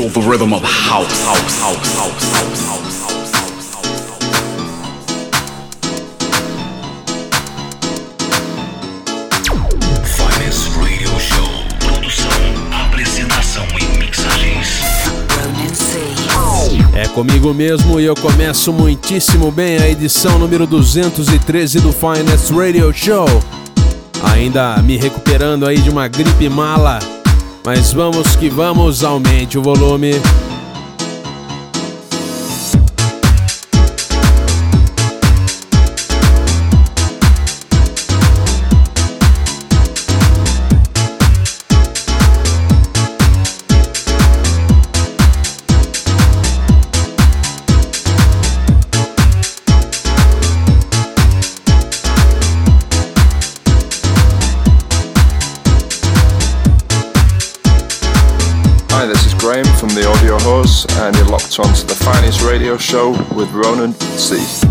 Feel the rhythm of house, house, house, house, house, house. É comigo mesmo e eu começo muitíssimo bem a edição número 213 do Finest Radio Show. Ainda me recuperando aí de uma gripe mala, mas vamos que vamos, aumente o volume. You're onto the finest radio show with Ronan C.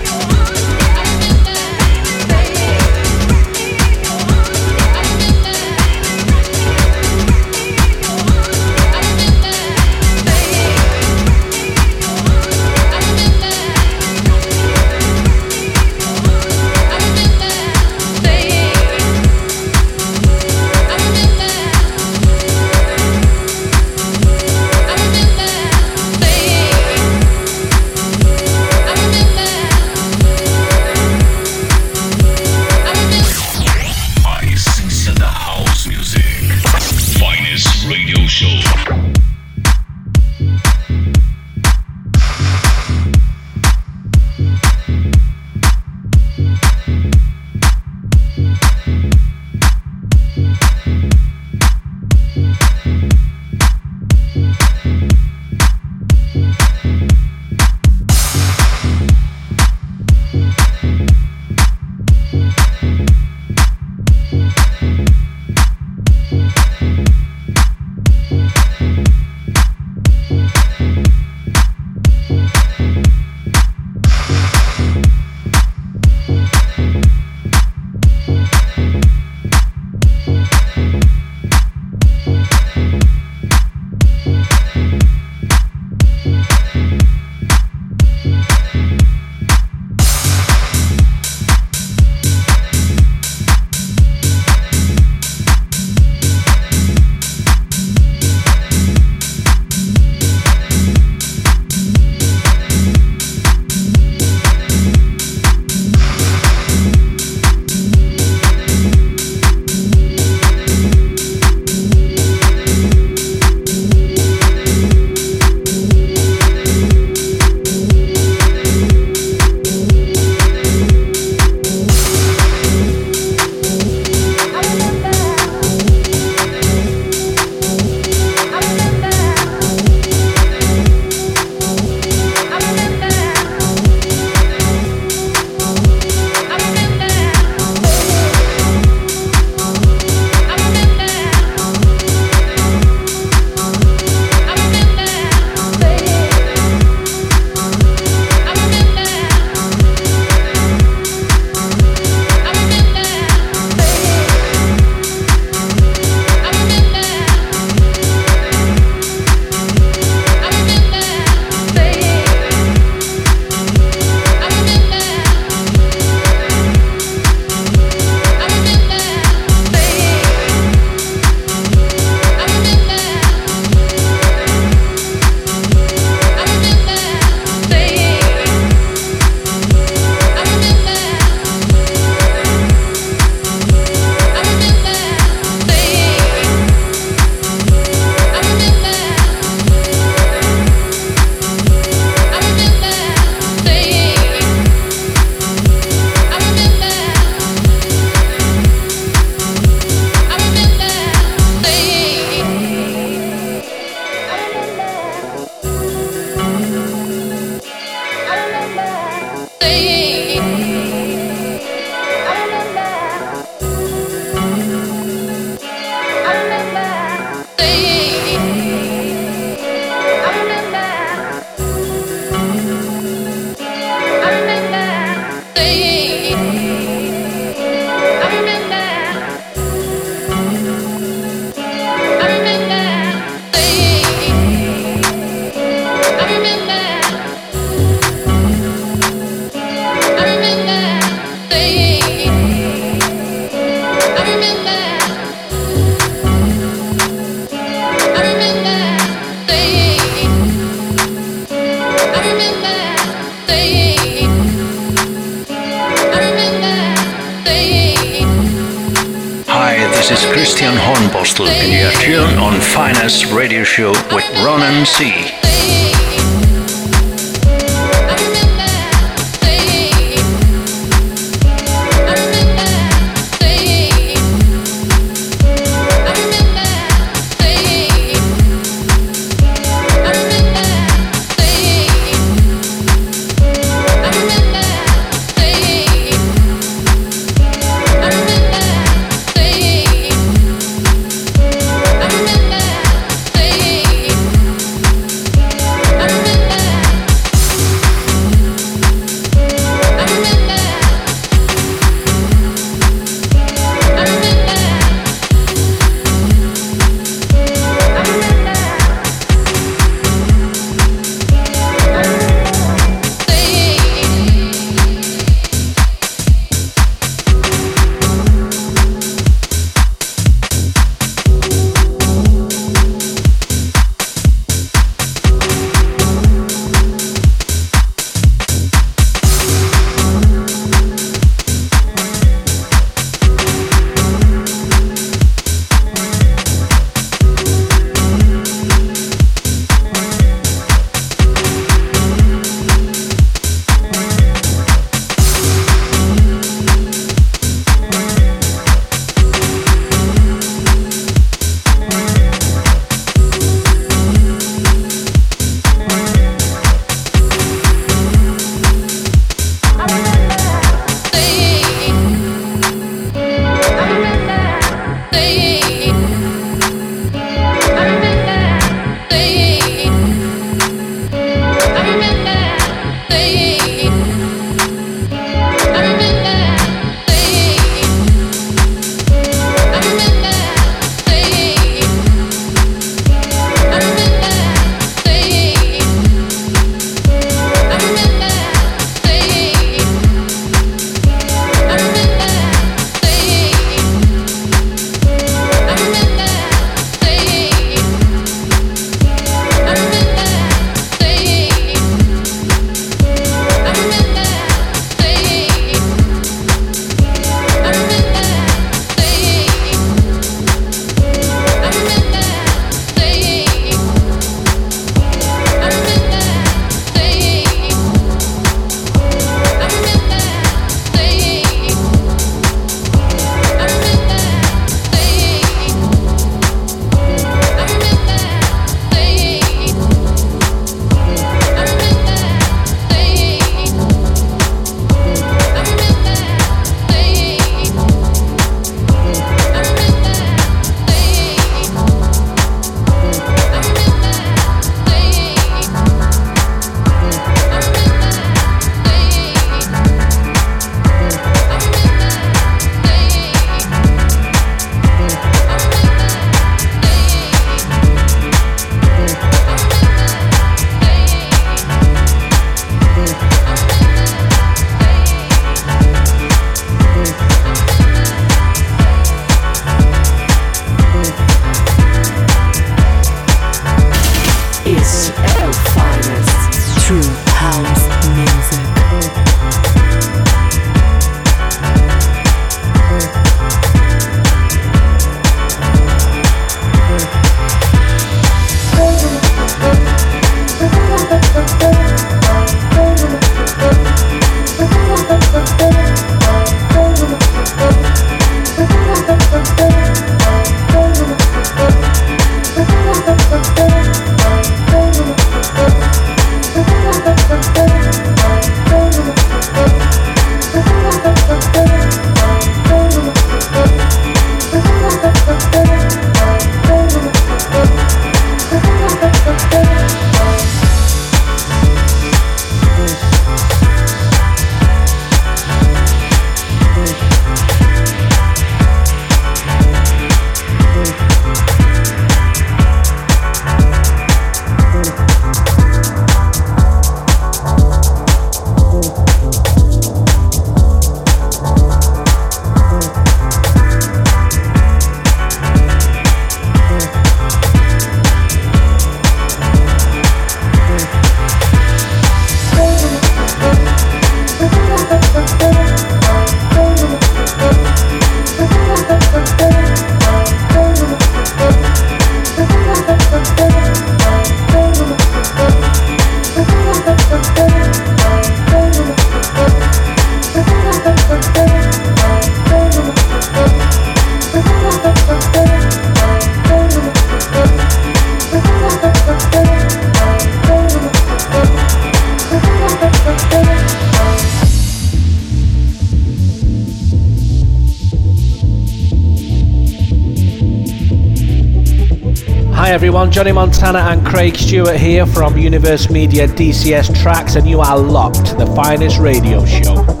Craig Stewart here from Universe Media DCS Tracks, and you are locked to the finest radio show.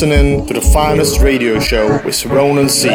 Listening to the finest radio show with Ronan C.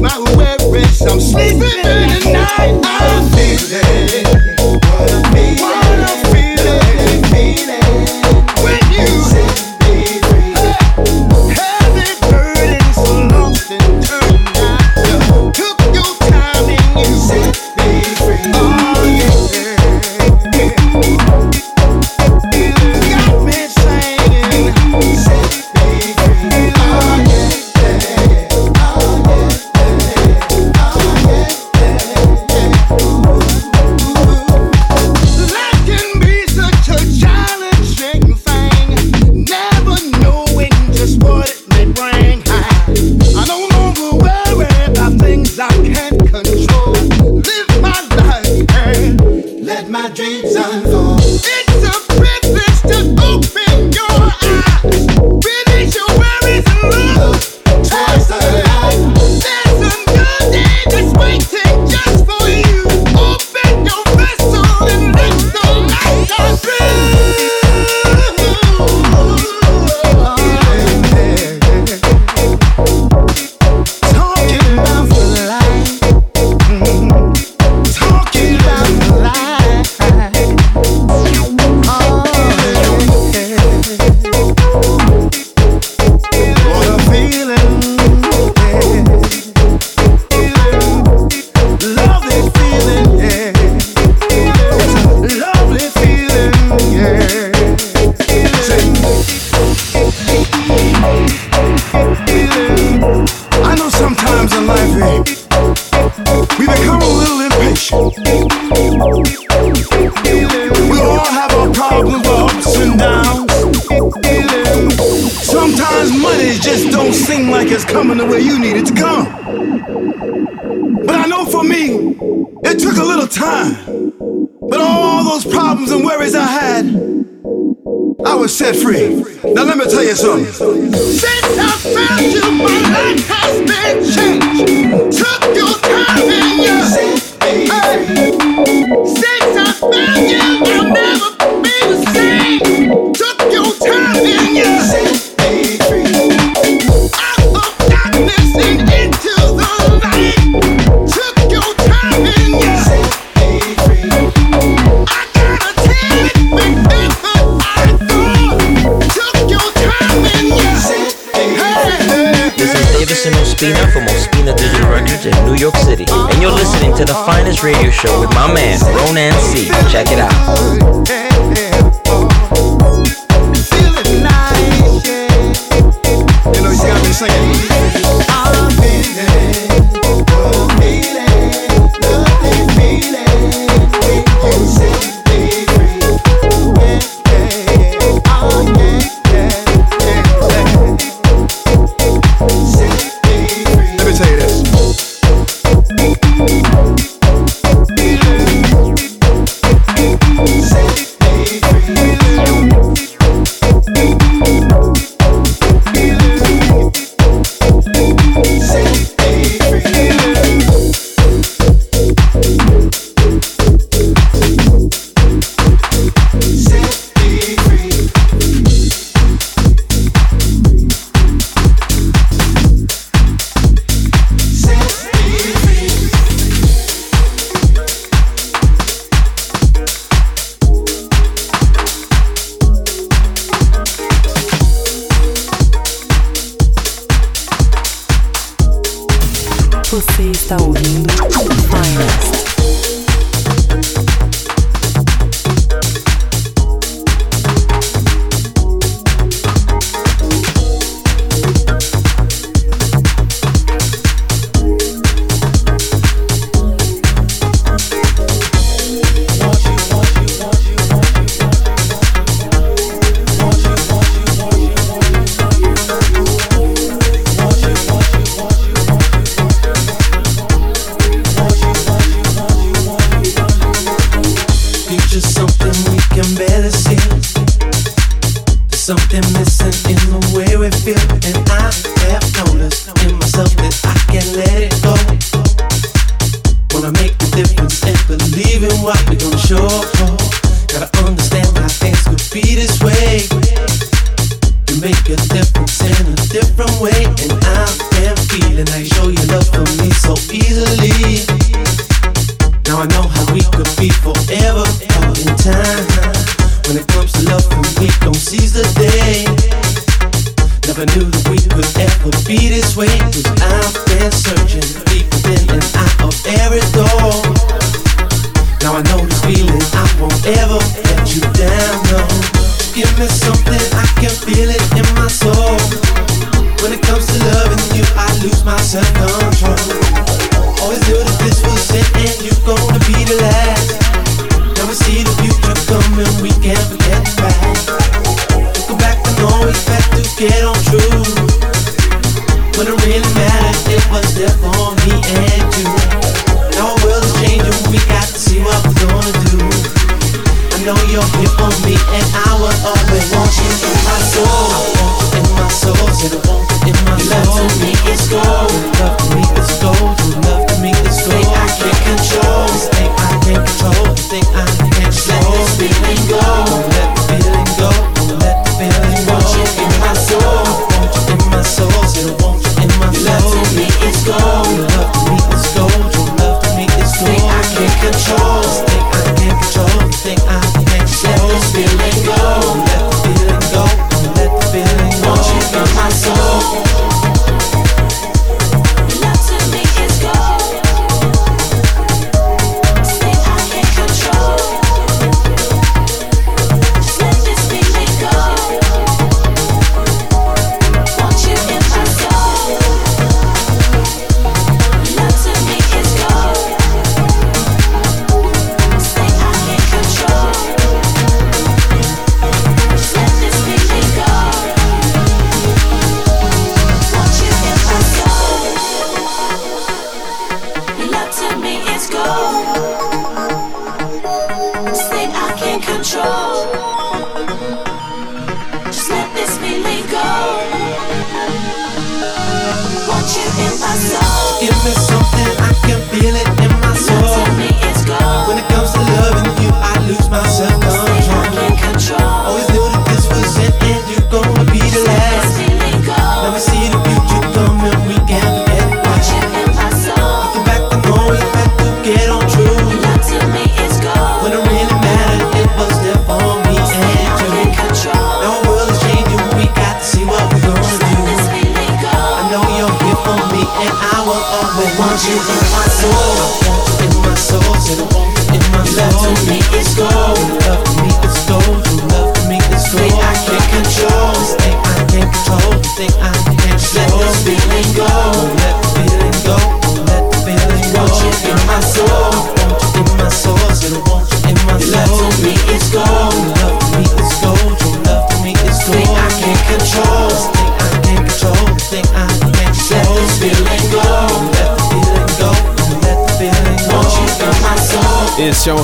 my worries. I'm sleeping in the night. I'm feeling. like it's coming the way you need it to come. But I know for me, it took a little time. But all those problems and worries I had, I was set free. Now let me tell you something. Since I found you, my life has been changed. Took your time and your hey. Since I found you, I'll never. Ospina from Ospina Digital Records in New York City. And you're listening to the finest radio show with my man, Ronan C. Check it out.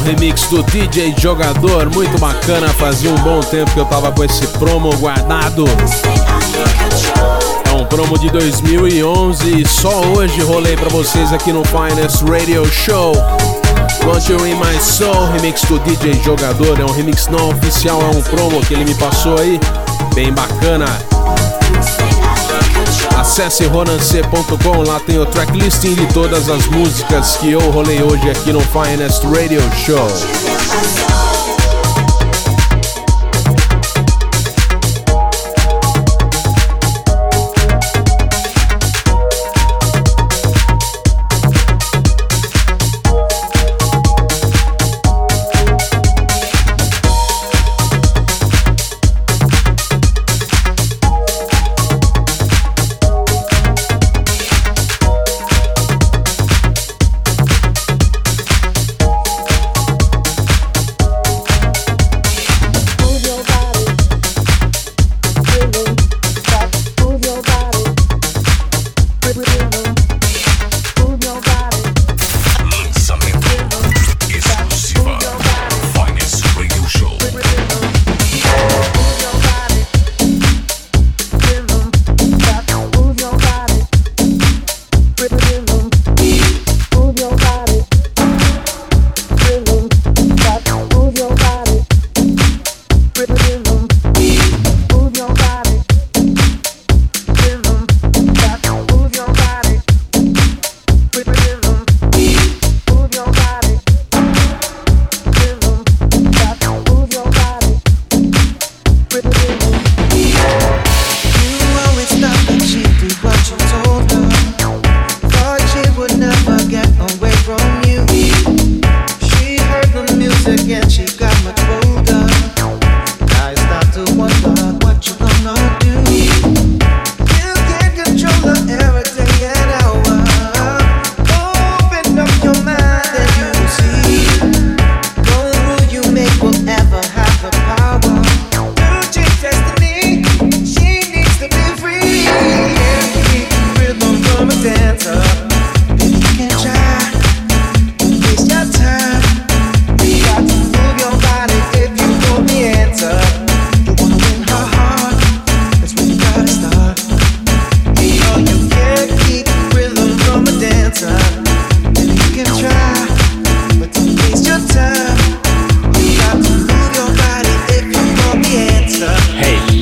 Remix do DJ Jogador, muito bacana. Fazia um bom tempo que eu tava com esse promo guardado. É um promo de 2011 e só hoje rolei para vocês aqui no Finest Radio Show. Want You In My Soul, remix do DJ Jogador. É um remix não oficial, é um promo que ele me passou aí. Bem bacana. Acesse ronancê.com, lá tem o tracklisting de todas as músicas que eu rolei hoje aqui no Finest Radio Show.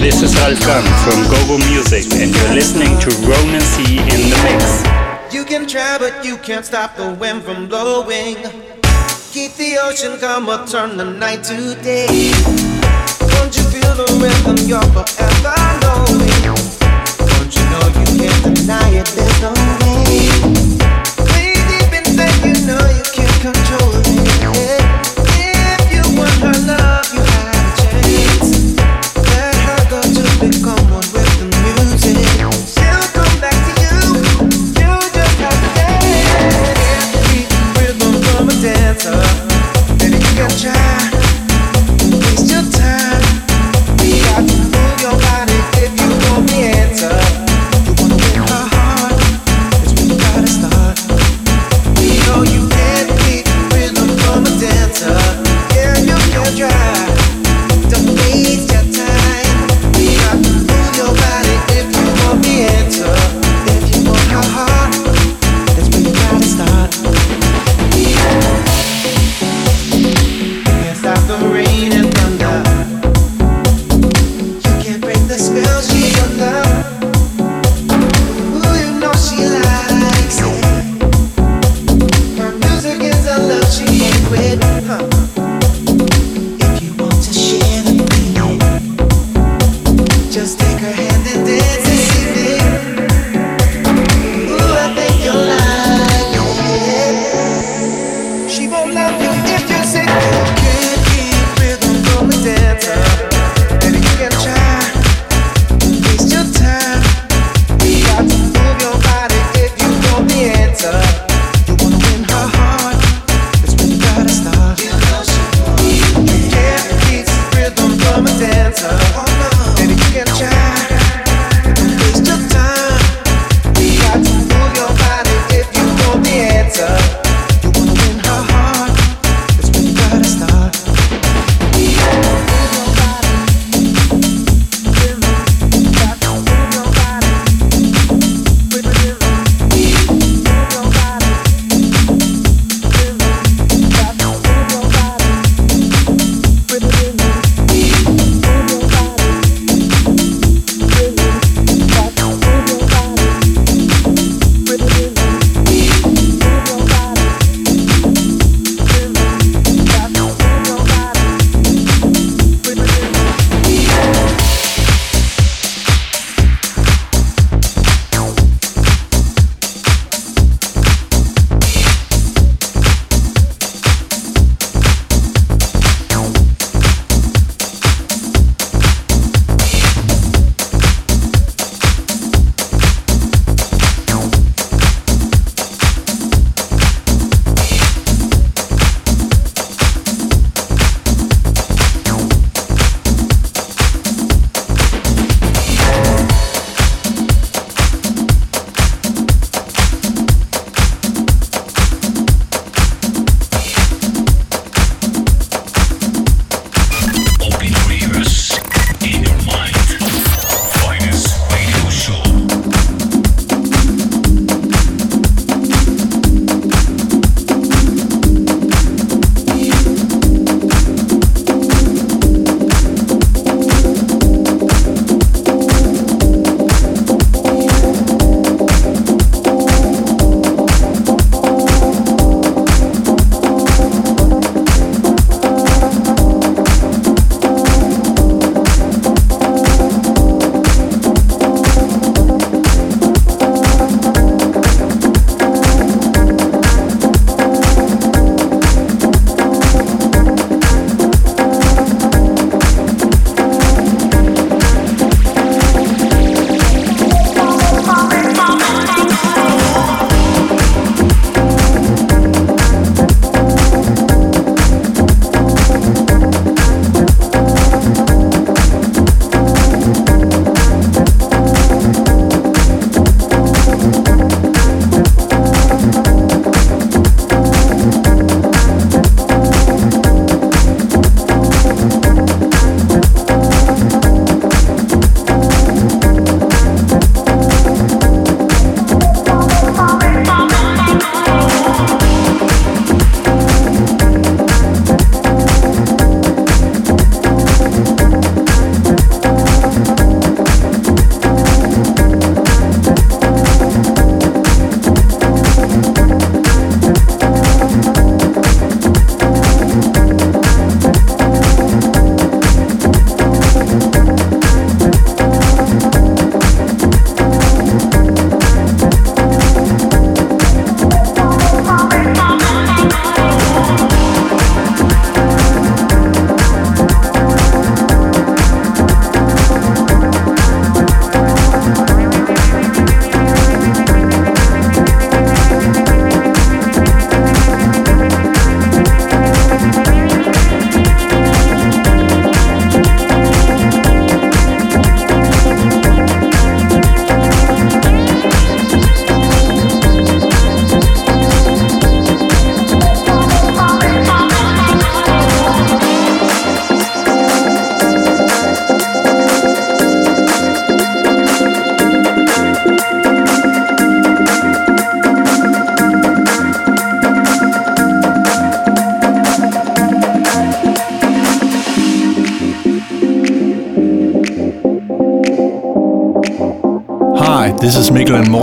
This is Alkan from Gogo Music, and you're listening to Ronan C in the mix. You can try, but you can't stop the wind from blowing. Keep the ocean calm or turn the night to day. Don't you feel the rhythm? You're forever knowing. Don't you know you can't deny it? There's no way. Way deep inside, you know you can't control it. And you can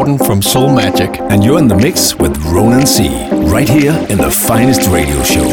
from Soul Magic. And you're in the mix with Ronan C. Right here in the finest radio show.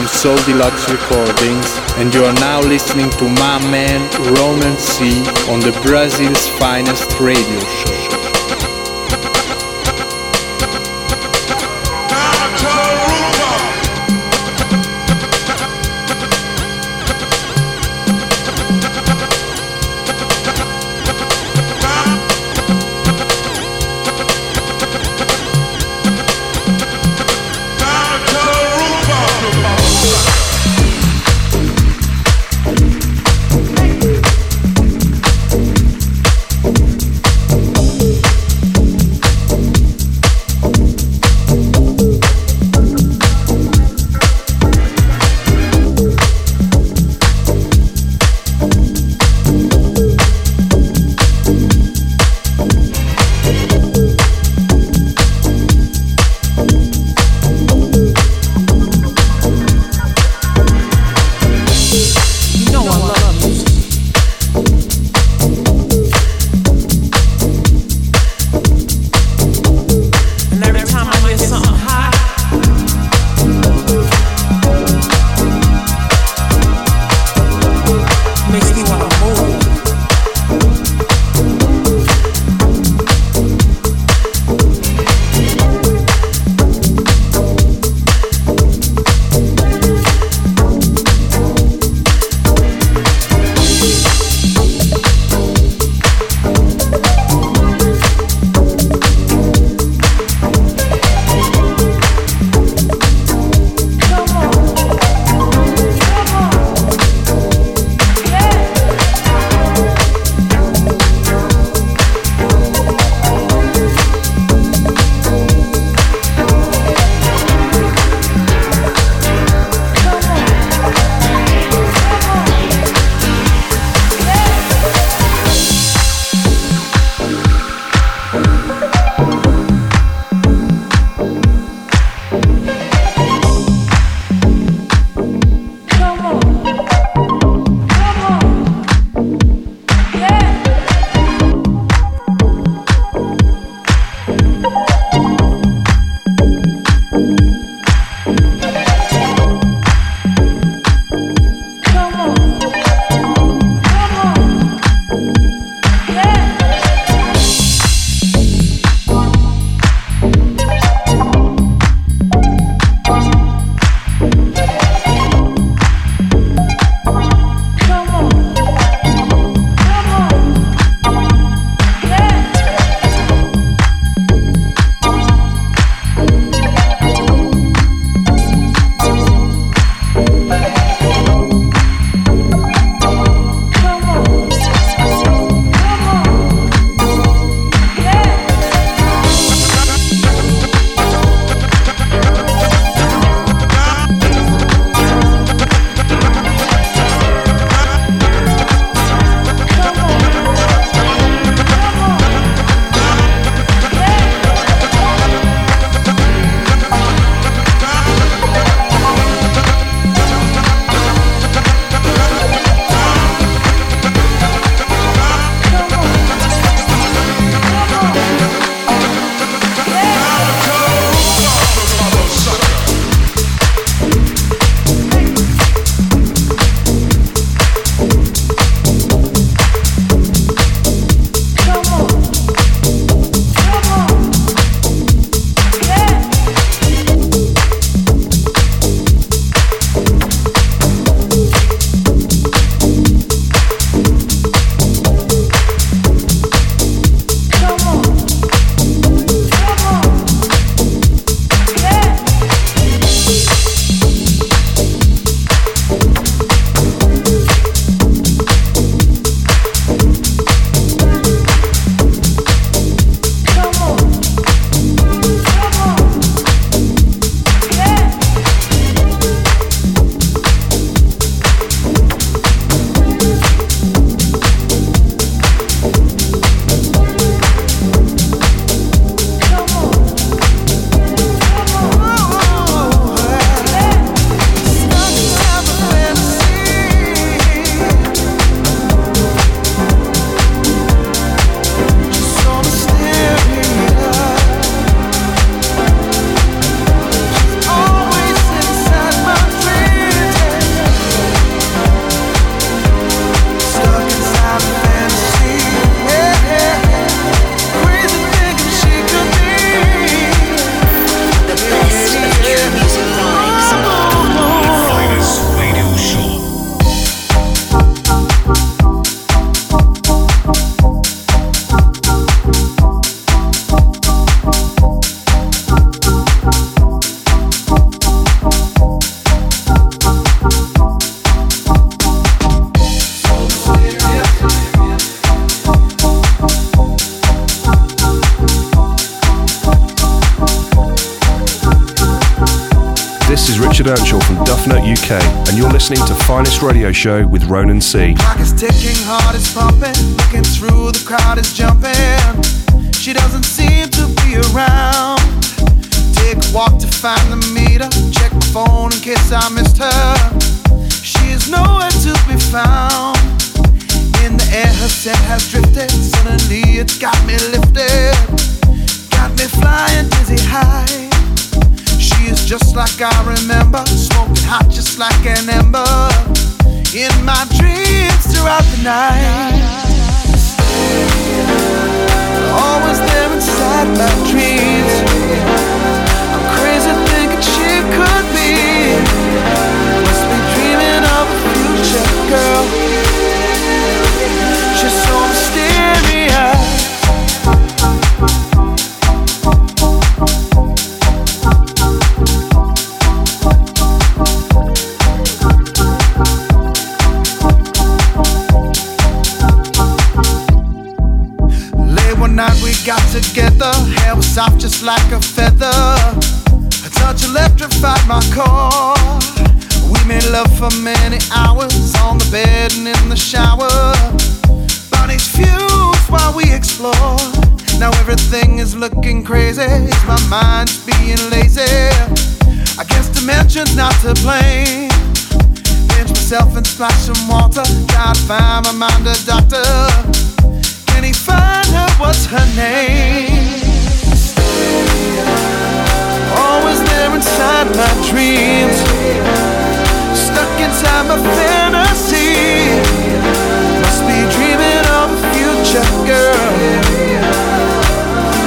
From Soul Deluxe Recordings, and you are now listening to my man Ronan C on the Brazil's finest radio show. And you're listening to Finest Radio Show with Ronan C. Clock is ticking, heart is pumping, looking through the crowd is jumping. She doesn't seem to be around. Take a walk to find the meter, check phone in case I missed her. She is nowhere to be found. In the air, her scent has drifted. Suddenly, it's got me lifted, got me flying dizzy high. She is just like I remember, hot just like an ember. In my dreams throughout the night, always there inside my dreams. I'm crazy thinking she could be. Must be dreaming of a future girl. Soft just like a feather. A touch electrified my core. We made love for many hours on the bed and in the shower. Bodies fused while we explore. Now everything is looking crazy. My mind being lazy? I guess dimensions not to blame. Pinch myself and splash some water. Gotta find my mind a doctor. Can he find her? What's her name? Always there inside my dreams. Stuck inside my fantasy. Must be dreaming of a future girl.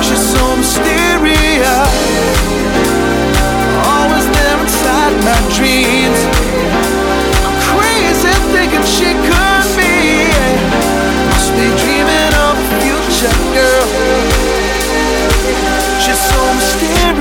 She's so mysterious. Always there inside my dreams. I'm crazy thinking she could be. Must be dreaming of a future girl. She's so mysterious.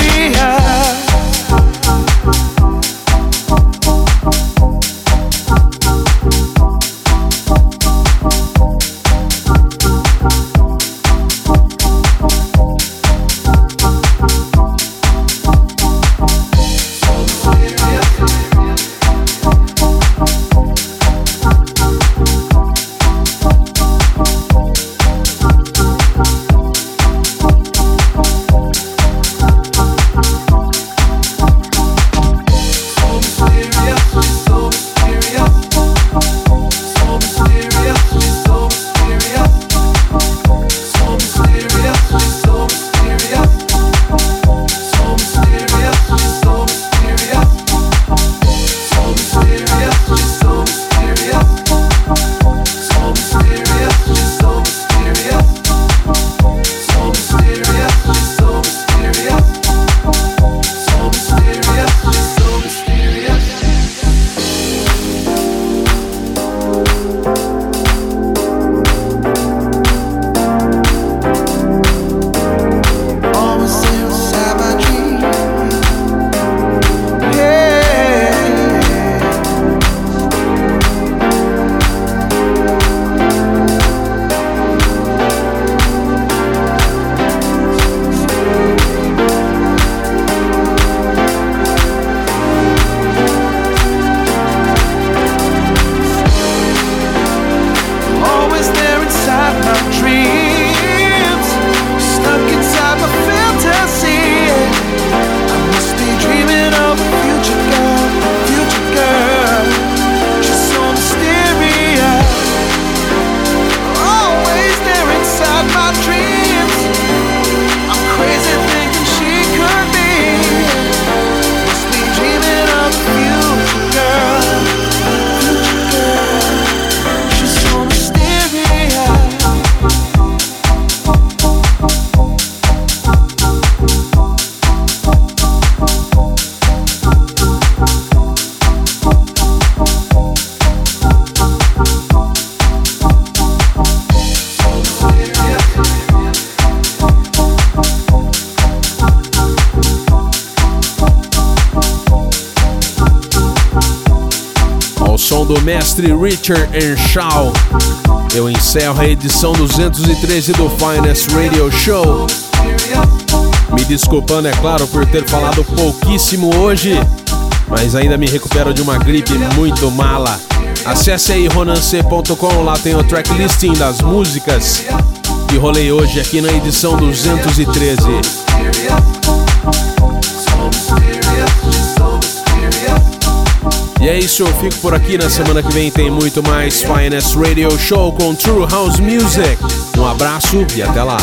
Always mestre Richard Earnshaw, eu encerro a edição 213 do Finest Radio Show. Me desculpando, é claro, por ter falado pouquíssimo hoje, mas ainda me recupero de uma gripe muito mala. Acesse aí ronance.com, lá tem o track listing das músicas que rolei hoje aqui na edição 213. E é isso, eu fico por aqui. Na semana que vem tem muito mais Finest Radio Show com True House Music. Um abraço e até lá.